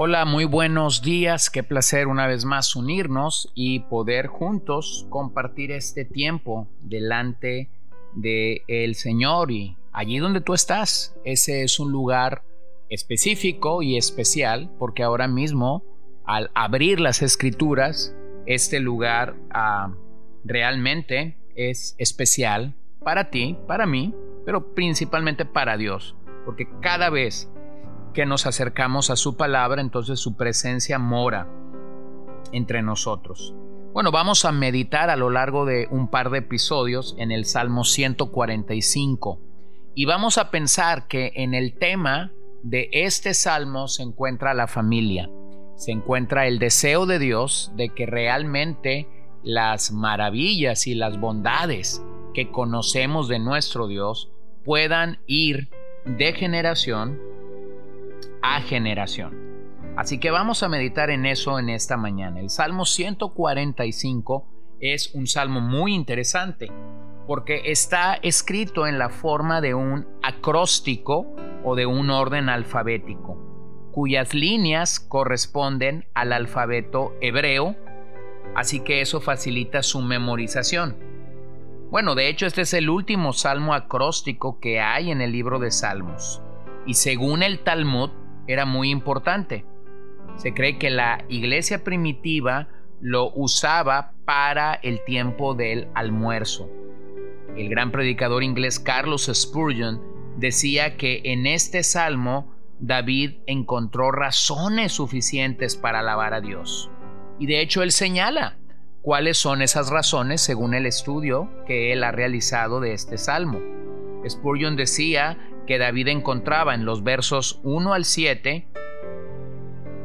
Hola, muy buenos días. Qué placer una vez más unirnos y poder juntos compartir este tiempo delante de el Señor y allí donde tú estás. Ese es un lugar específico y especial porque ahora mismo al abrir las escrituras este lugar ah, realmente es especial para ti, para mí, pero principalmente para Dios, porque cada vez que nos acercamos a su palabra, entonces su presencia mora entre nosotros. Bueno, vamos a meditar a lo largo de un par de episodios en el Salmo 145 y vamos a pensar que en el tema de este salmo se encuentra la familia, se encuentra el deseo de Dios de que realmente las maravillas y las bondades que conocemos de nuestro Dios puedan ir de generación a generación. Así que vamos a meditar en eso en esta mañana. El Salmo 145 es un salmo muy interesante porque está escrito en la forma de un acróstico o de un orden alfabético, cuyas líneas corresponden al alfabeto hebreo, así que eso facilita su memorización. Bueno, de hecho este es el último salmo acróstico que hay en el libro de Salmos, y según el Talmud, era muy importante. Se cree que la iglesia primitiva lo usaba para el tiempo del almuerzo. El gran predicador inglés Carlos Spurgeon decía que en este salmo David encontró razones suficientes para alabar a Dios. Y de hecho él señala cuáles son esas razones según el estudio que él ha realizado de este salmo. Spurgeon decía que David encontraba en los versos 1 al 7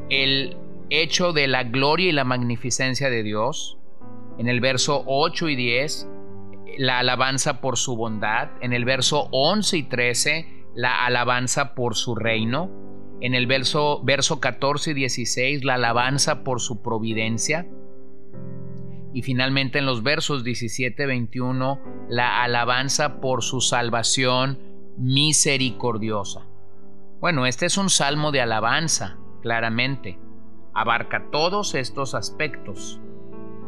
el hecho de la gloria y la magnificencia de Dios, en el verso 8 y 10 la alabanza por su bondad, en el verso 11 y 13 la alabanza por su reino, en el verso, verso 14 y 16 la alabanza por su providencia, y finalmente en los versos 17 y 21 la alabanza por su salvación misericordiosa. Bueno, este es un salmo de alabanza, claramente. Abarca todos estos aspectos.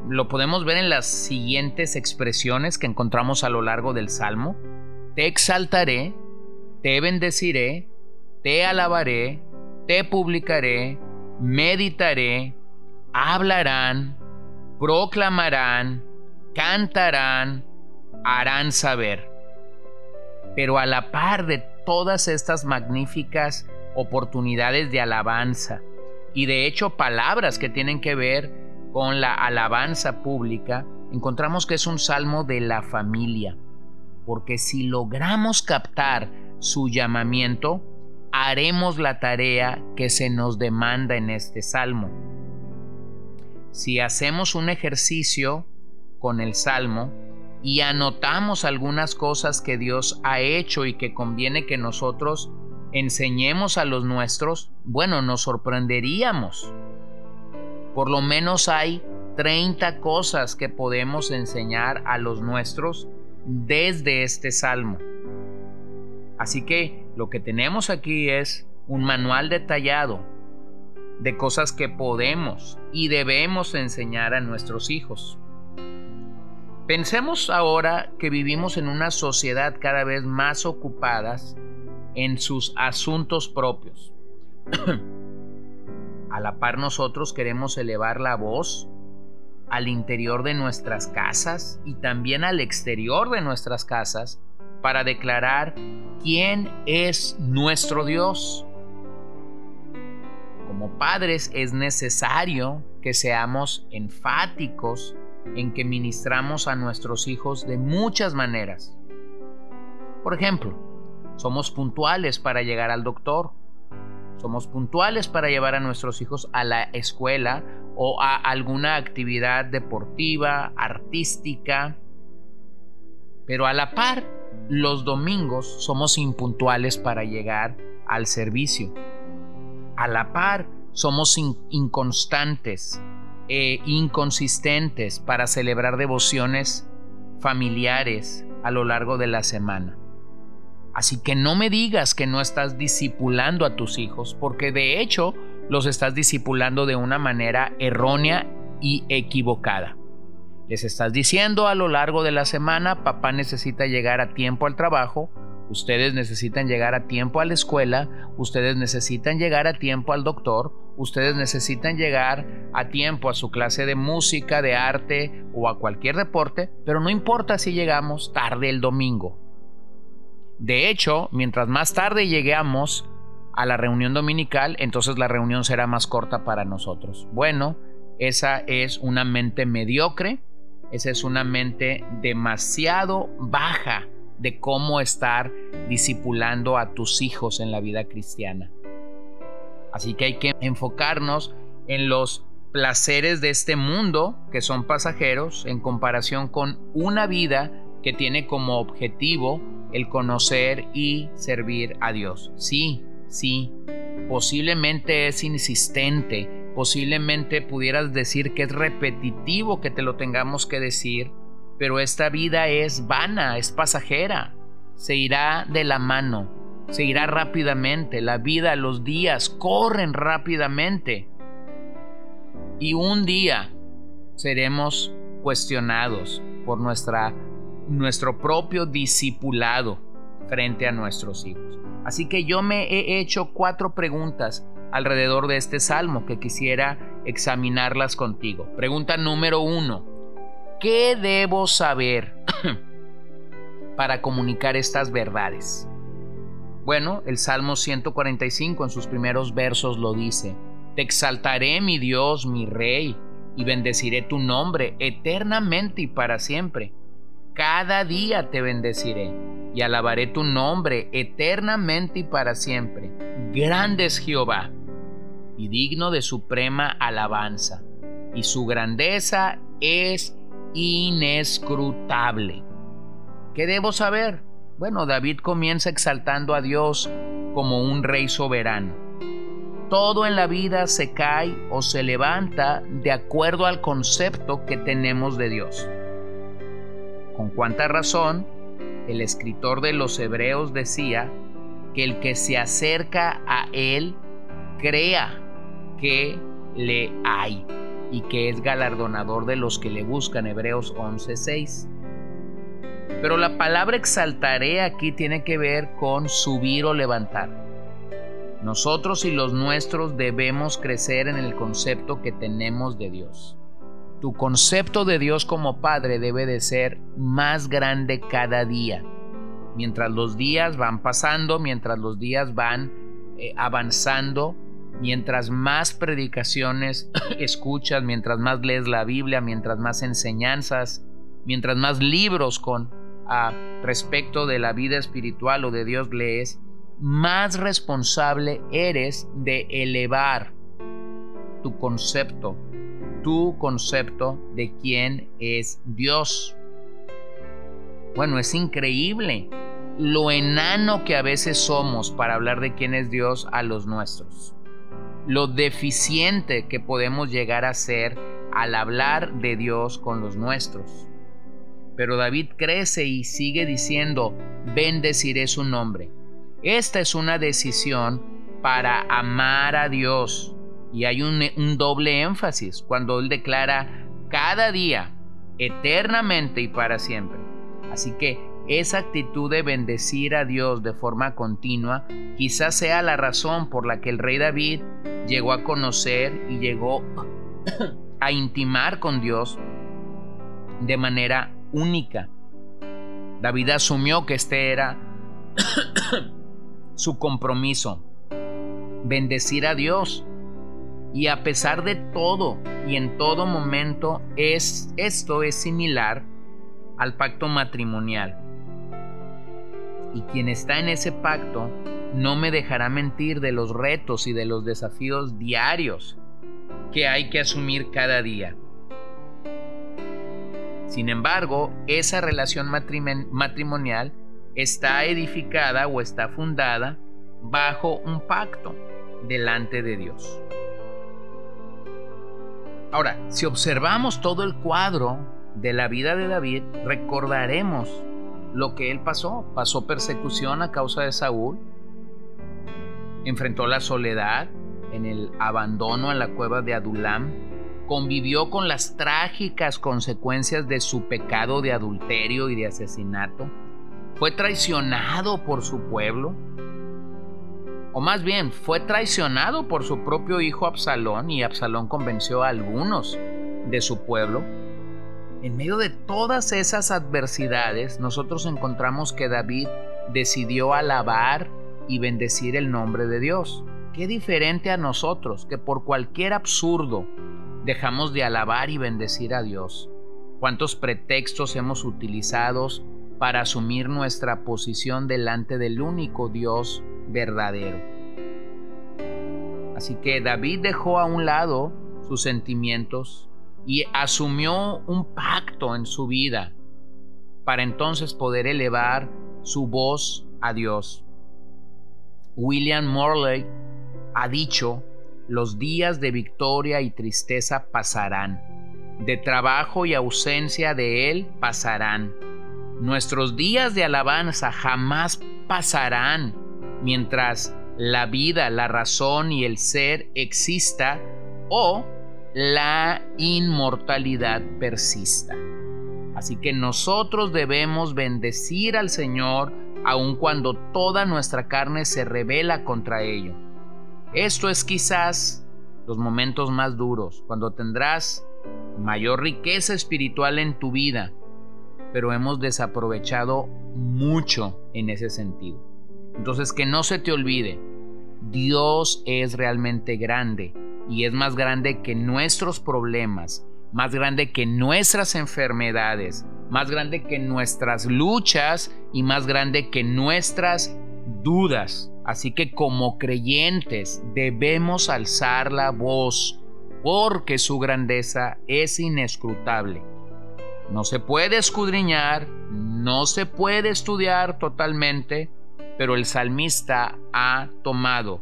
Lo podemos ver en las siguientes expresiones que encontramos a lo largo del salmo. Te exaltaré, te bendeciré, te alabaré, te publicaré, meditaré, hablarán, proclamarán, cantarán, harán saber. Pero a la par de todas estas magníficas oportunidades de alabanza y de hecho palabras que tienen que ver con la alabanza pública, encontramos que es un salmo de la familia, porque si logramos captar su llamamiento, haremos la tarea que se nos demanda en este salmo. Si hacemos un ejercicio con el salmo, y anotamos algunas cosas que Dios ha hecho y que conviene que nosotros enseñemos a los nuestros, bueno, nos sorprenderíamos. Por lo menos hay 30 cosas que podemos enseñar a los nuestros desde este salmo. Así que lo que tenemos aquí es un manual detallado de cosas que podemos y debemos enseñar a nuestros hijos. Pensemos ahora que vivimos en una sociedad cada vez más ocupadas en sus asuntos propios. a la par nosotros queremos elevar la voz al interior de nuestras casas y también al exterior de nuestras casas para declarar quién es nuestro Dios. Como padres es necesario que seamos enfáticos en que ministramos a nuestros hijos de muchas maneras. Por ejemplo, somos puntuales para llegar al doctor, somos puntuales para llevar a nuestros hijos a la escuela o a alguna actividad deportiva, artística, pero a la par, los domingos somos impuntuales para llegar al servicio. A la par, somos inconstantes e inconsistentes para celebrar devociones familiares a lo largo de la semana. Así que no me digas que no estás discipulando a tus hijos, porque de hecho los estás discipulando de una manera errónea y equivocada. Les estás diciendo a lo largo de la semana, papá necesita llegar a tiempo al trabajo, ustedes necesitan llegar a tiempo a la escuela, ustedes necesitan llegar a tiempo al doctor, ustedes necesitan llegar a tiempo a su clase de música, de arte o a cualquier deporte, pero no importa si llegamos tarde el domingo. De hecho, mientras más tarde lleguemos a la reunión dominical, entonces la reunión será más corta para nosotros. Bueno, esa es una mente mediocre esa es una mente demasiado baja de cómo estar discipulando a tus hijos en la vida cristiana. Así que hay que enfocarnos en los placeres de este mundo, que son pasajeros, en comparación con una vida que tiene como objetivo el conocer y servir a Dios. Sí, sí, posiblemente es insistente, Posiblemente pudieras decir que es repetitivo que te lo tengamos que decir, pero esta vida es vana, es pasajera, se irá de la mano, se irá rápidamente, la vida, los días corren rápidamente. Y un día seremos cuestionados por nuestra, nuestro propio discipulado frente a nuestros hijos. Así que yo me he hecho cuatro preguntas alrededor de este salmo que quisiera examinarlas contigo. Pregunta número uno. ¿Qué debo saber para comunicar estas verdades? Bueno, el Salmo 145 en sus primeros versos lo dice. Te exaltaré, mi Dios, mi Rey, y bendeciré tu nombre eternamente y para siempre. Cada día te bendeciré y alabaré tu nombre eternamente y para siempre. Grande es Jehová y digno de suprema alabanza, y su grandeza es inescrutable. ¿Qué debo saber? Bueno, David comienza exaltando a Dios como un rey soberano. Todo en la vida se cae o se levanta de acuerdo al concepto que tenemos de Dios. Con cuánta razón el escritor de los Hebreos decía que el que se acerca a Él crea que le hay y que es galardonador de los que le buscan, Hebreos 11:6. Pero la palabra exaltaré aquí tiene que ver con subir o levantar. Nosotros y los nuestros debemos crecer en el concepto que tenemos de Dios. Tu concepto de Dios como Padre debe de ser más grande cada día. Mientras los días van pasando, mientras los días van eh, avanzando, mientras más predicaciones escuchas, mientras más lees la Biblia, mientras más enseñanzas, mientras más libros con respecto de la vida espiritual o de Dios lees, más responsable eres de elevar tu concepto, tu concepto de quién es Dios. Bueno, es increíble lo enano que a veces somos para hablar de quién es Dios a los nuestros lo deficiente que podemos llegar a ser al hablar de Dios con los nuestros. Pero David crece y sigue diciendo, bendeciré su nombre. Esta es una decisión para amar a Dios. Y hay un, doble énfasis cuando él declara cada día, eternamente y para siempre. Así que esa actitud de bendecir a Dios de forma continua quizás sea la razón por la que el rey David llegó a conocer y llegó a intimar con Dios de manera única. David asumió que este era su compromiso, bendecir a Dios. Y a pesar de todo y en todo momento, es, esto es similar al pacto matrimonial y quien está en ese pacto no me dejará mentir de los retos y de los desafíos diarios que hay que asumir cada día. Sin embargo, esa relación matrimonial está edificada o está fundada bajo un pacto delante de Dios. Ahora, si observamos todo el cuadro de la vida de David, recordaremos lo que él pasó. Pasó persecución a causa de Saúl, enfrentó la soledad en el abandono en la cueva de Adulam, convivió con las trágicas consecuencias de su pecado de adulterio y de asesinato, fue traicionado por su pueblo, o más bien fue traicionado por su propio hijo Absalón y Absalón convenció a algunos de su pueblo. En medio de todas esas adversidades, nosotros encontramos que David decidió alabar y bendecir el nombre de Dios. Qué diferente a nosotros, que por cualquier absurdo dejamos de alabar y bendecir a Dios. Cuántos pretextos hemos utilizado para asumir nuestra posición delante del único Dios verdadero. Así que David dejó a un lado sus sentimientos y asumió un pacto en su vida para entonces poder elevar su voz a Dios. William Morley ha dicho, los días de victoria y tristeza pasarán, de trabajo y ausencia de Él pasarán. Nuestros días de alabanza jamás pasarán mientras la vida, la razón y el ser exista o la inmortalidad persista. Así que nosotros debemos bendecir al Señor aun cuando toda nuestra carne se revela contra ello. Esto es quizás los momentos más duros, cuando tendrás mayor riqueza espiritual en tu vida, pero hemos desaprovechado mucho en ese sentido. Entonces que no se te olvide, Dios es realmente grande y es más grande que nuestros problemas, más grande que nuestras enfermedades, más grande que nuestras luchas y más grande que nuestras dudas. Así que como creyentes debemos alzar la voz porque su grandeza es inescrutable. No se puede escudriñar, no se puede estudiar totalmente, pero el salmista ha tomado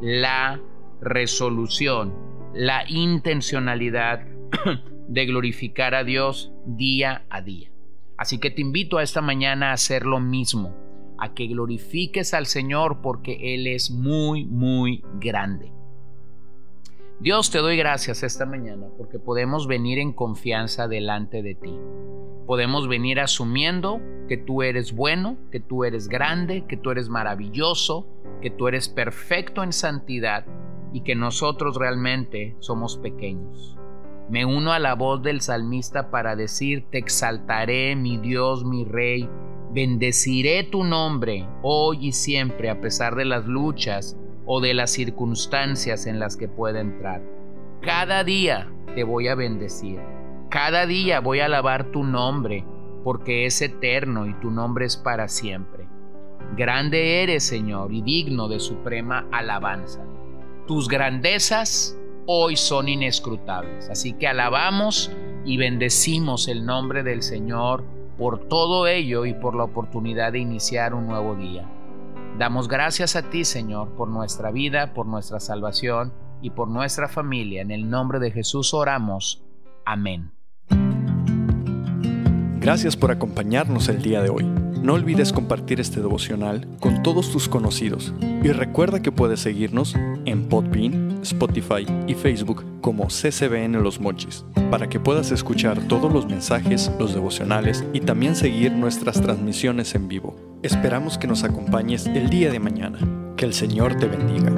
la resolución, la intencionalidad de glorificar a Dios día a día. Así que te invito a esta mañana a hacer lo mismo, a que glorifiques al Señor porque Él es muy, muy grande. Dios te doy gracias esta mañana porque podemos venir en confianza delante de ti. Podemos venir asumiendo que tú eres bueno, que tú eres grande, que tú eres maravilloso, que tú eres perfecto en santidad y que nosotros realmente somos pequeños. Me uno a la voz del salmista para decir, te exaltaré, mi Dios, mi Rey, bendeciré tu nombre hoy y siempre a pesar de las luchas o de las circunstancias en las que pueda entrar. Cada día te voy a bendecir, cada día voy a alabar tu nombre, porque es eterno y tu nombre es para siempre. Grande eres, Señor, y digno de suprema alabanza. Tus grandezas hoy son inescrutables. Así que alabamos y bendecimos el nombre del Señor por todo ello y por la oportunidad de iniciar un nuevo día. Damos gracias a ti, Señor, por nuestra vida, por nuestra salvación y por nuestra familia. En el nombre de Jesús oramos. Amén. Gracias por acompañarnos el día de hoy. No olvides compartir este devocional con todos tus conocidos y recuerda que puedes seguirnos en Podbean, Spotify y Facebook como CCBN Los Mochis para que puedas escuchar todos los mensajes, los devocionales y también seguir nuestras transmisiones en vivo. Esperamos que nos acompañes el día de mañana. Que el Señor te bendiga.